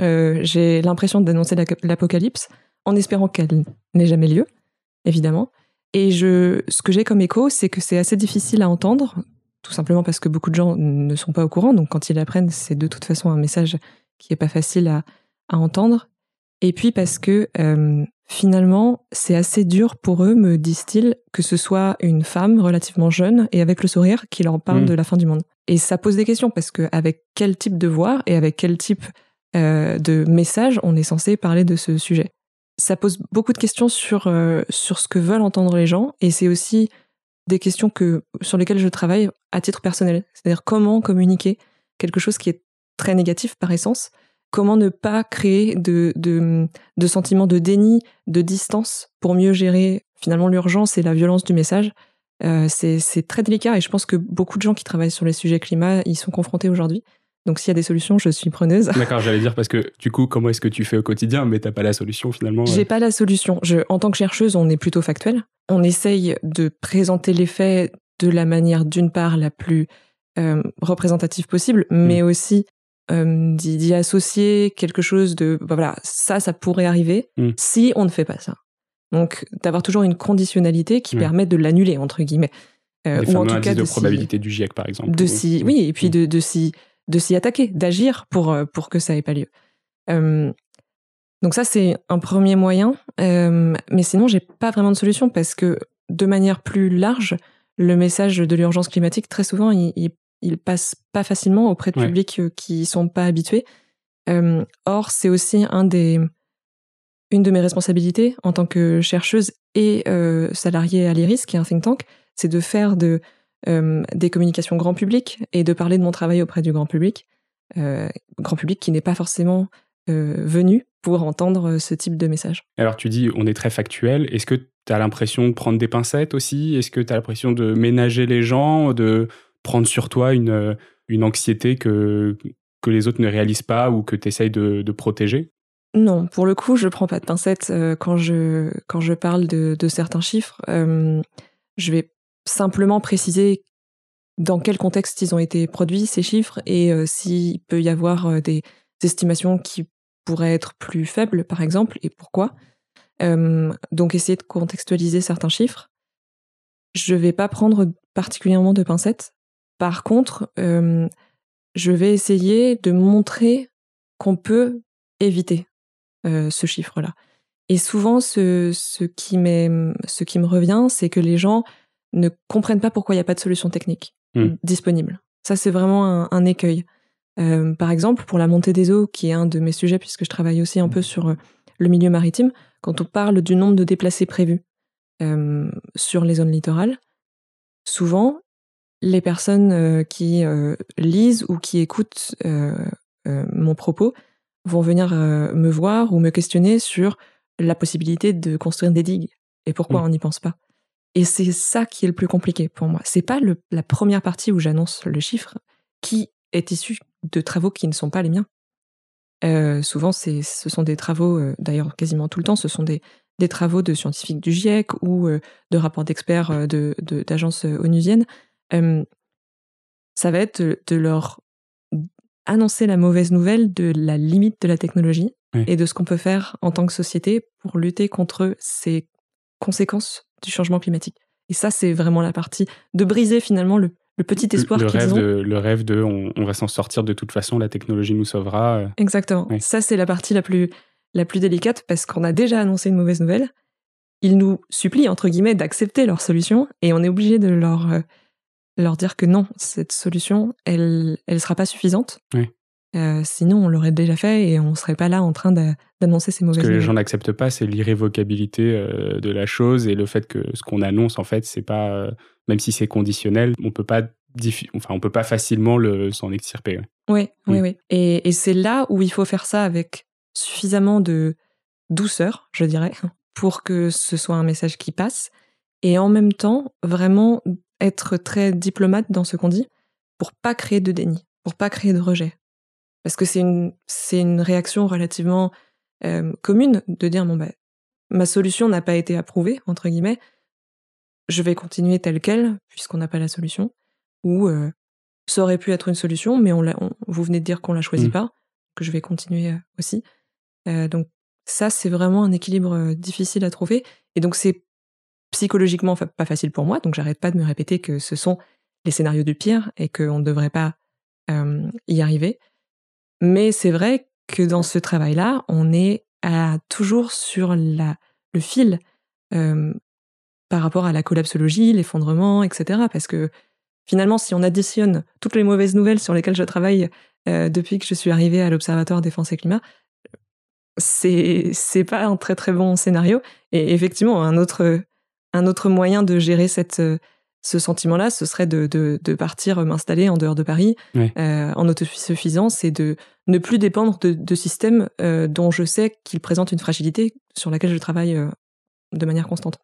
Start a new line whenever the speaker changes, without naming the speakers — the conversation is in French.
Euh, j'ai l'impression d'annoncer l'apocalypse en espérant qu'elle n'ait jamais lieu, évidemment. Et je, ce que j'ai comme écho, c'est que c'est assez difficile à entendre, tout simplement parce que beaucoup de gens ne sont pas au courant. Donc quand ils l'apprennent, c'est de toute façon un message qui est pas facile à, à entendre. Et puis parce que euh, finalement, c'est assez dur pour eux, me disent-ils, que ce soit une femme relativement jeune et avec le sourire qui leur parle
Mm.
de la fin du monde. Et ça pose des questions parce que avec quel type de voix et avec quel type euh, de message on est censé parler de ce sujet. Ça pose beaucoup de questions sur euh, sur ce que veulent entendre les gens et c'est aussi des questions que sur lesquelles je travaille à titre personnel. C'est-à-dire comment communiquer quelque chose qui est très négatif par essence. Comment ne pas créer de, de, de sentiments de déni, de distance pour mieux gérer finalement l'urgence et la violence du message. Euh, c'est très délicat et je pense que beaucoup de gens qui travaillent sur les sujets climat y sont confrontés aujourd'hui. Donc s'il y a des solutions, je suis preneuse.
D'accord, j'allais dire parce que du coup, comment est-ce que tu fais au quotidien Mais t'as pas la solution finalement. euh.
J'ai pas la solution. Je, en tant que chercheuse, on est plutôt factuel. On essaye de présenter les faits de la manière, d'une part, la plus euh, représentative possible, mais aussi euh, d'y associer quelque chose de, bah voilà, ça, ça pourrait arriver
Mm.
si on ne fait pas ça. Donc, d'avoir toujours une conditionnalité qui
Mm.
permet de l'annuler entre guillemets, Euh, ou en tout cas
de, probabilité du GIEC par exemple.
de s'y, oui, et puis de, de s'y, de s'y attaquer, d'agir pour euh, pour que ça ait pas lieu. Euh, donc ça c'est un premier moyen, euh, mais sinon j'ai pas vraiment de solution parce que de manière plus large, le message de l'urgence climatique très souvent il, il, il passe pas facilement auprès de
Ouais.
publics qui sont pas habitués. Euh, or c'est aussi un des une de mes responsabilités en tant que chercheuse et salariée à l'IRIS, qui est un think tank, c'est de faire de, des communications grand public et de parler de mon travail auprès du grand public, euh, grand public qui n'est pas forcément euh, venu pour entendre ce type de message.
Alors tu dis on est très factuel. Est-ce que tu as l'impression de prendre des pincettes aussi? Est-ce que tu as l'impression de ménager les gens, de prendre sur toi une, euh, une anxiété que, que les autres ne réalisent pas ou que tu essayes de, de protéger?
Non, pour le coup, je prends pas de pincettes euh, quand je quand je parle de, de certains chiffres. Euh, je vais simplement préciser dans quel contexte ils ont été produits ces chiffres et euh, s'il peut y avoir euh, des estimations qui pourraient être plus faibles, par exemple, et pourquoi. Donc essayer de contextualiser certains chiffres. Je vais pas prendre particulièrement de pincettes. Par contre, je vais essayer de montrer qu'on peut éviter euh, ce chiffre-là. Et souvent, ce qui me revient, c'est que les gens ne comprennent pas pourquoi il n'y a pas de solution technique
Mm.
disponible. Ça, c'est vraiment un, un écueil. Euh, par exemple, pour la montée des eaux, qui est un de mes sujets, puisque je travaille aussi un peu sur euh, le milieu maritime, quand on parle du nombre de déplacés prévus euh, sur les zones littorales, souvent, les personnes euh, qui lisent ou qui écoutent mon propos vont venir me voir ou me questionner sur la possibilité de construire des digues et pourquoi
Mm.
on n'y pense pas? Et c'est ça qui est le plus compliqué pour moi. C'est pas le- la première partie où j'annonce le chiffre qui est issu de travaux qui ne sont pas les miens. Euh, souvent, c'est, ce sont des travaux, euh, d'ailleurs quasiment tout le temps, ce sont des, des travaux de scientifiques du GIEC ou euh, de rapports d'experts de, de- d'agences onusiennes. Ça va être de, de leur annoncer la mauvaise nouvelle de la limite de la technologie
Oui.
et de ce qu'on peut faire en tant que société pour lutter contre ces conséquences du changement climatique. Et ça, c'est vraiment la partie de briser finalement le, le petit espoir
le
qu'ils
rêve,
ont.
de, le rêve de on, on va s'en sortir de toute façon, la technologie nous sauvera. euh.
Exactement.
Oui.
Ça, c'est la partie la plus, la plus délicate parce qu'on a déjà annoncé une mauvaise nouvelle. Ils nous supplient, entre guillemets, d'accepter leur solution et on est obligé de leur, euh, leur dire que non, cette solution, elle elle sera pas suffisante.
Oui.
Euh, sinon, on l'aurait déjà fait et on serait pas là en train d'a- d'annoncer ces
Ce
mauvaises
que les gens n'acceptent pas, c'est l'irrévocabilité euh, de la chose et le fait que ce qu'on annonce, en fait, c'est pas, euh, même si c'est conditionnel, on peut pas, enfin, on peut pas facilement le, s'en extirper. ouais.
Oui, oui,
Mm.
oui. Et, et c'est là où il faut faire ça avec suffisamment de douceur, je dirais, pour que ce soit un message qui passe. Et en même temps, vraiment être très diplomate dans ce qu'on dit pour pas créer de déni, pour pas créer de rejet. Parce que c'est une, c'est une réaction relativement euh, commune de dire bon, bah, ma solution n'a pas été approuvée, entre guillemets, je vais continuer telle quelle, puisqu'on n'a pas la solution. Ou euh, ça aurait pu être une solution, mais on l'a- on- vous venez de dire qu'on la choisit
Mm.
pas. que je vais continuer aussi. donc ça, c'est vraiment un équilibre difficile à trouver. Et donc c'est psychologiquement pas facile pour moi. Donc j'arrête pas de me répéter que ce sont les scénarios du pire et qu'on ne devrait pas y arriver. Mais c'est vrai que dans ce travail-là, on est toujours sur le fil par rapport à la collapsologie, l'effondrement, etc. Parce que finalement, si on additionne toutes les mauvaises nouvelles sur lesquelles je travaille depuis que je suis arrivée à l'Observatoire Défense et Climat, c'est c'est pas un très très bon scénario. Et effectivement, un autre moyen de gérer cette ce sentiment-là, ce serait de, de, partir m'installer en dehors de Paris euh, en autosuffisance et de ne plus dépendre de, de systèmes euh, dont je sais qu'ils présentent une fragilité sur laquelle je travaille euh, de manière constante.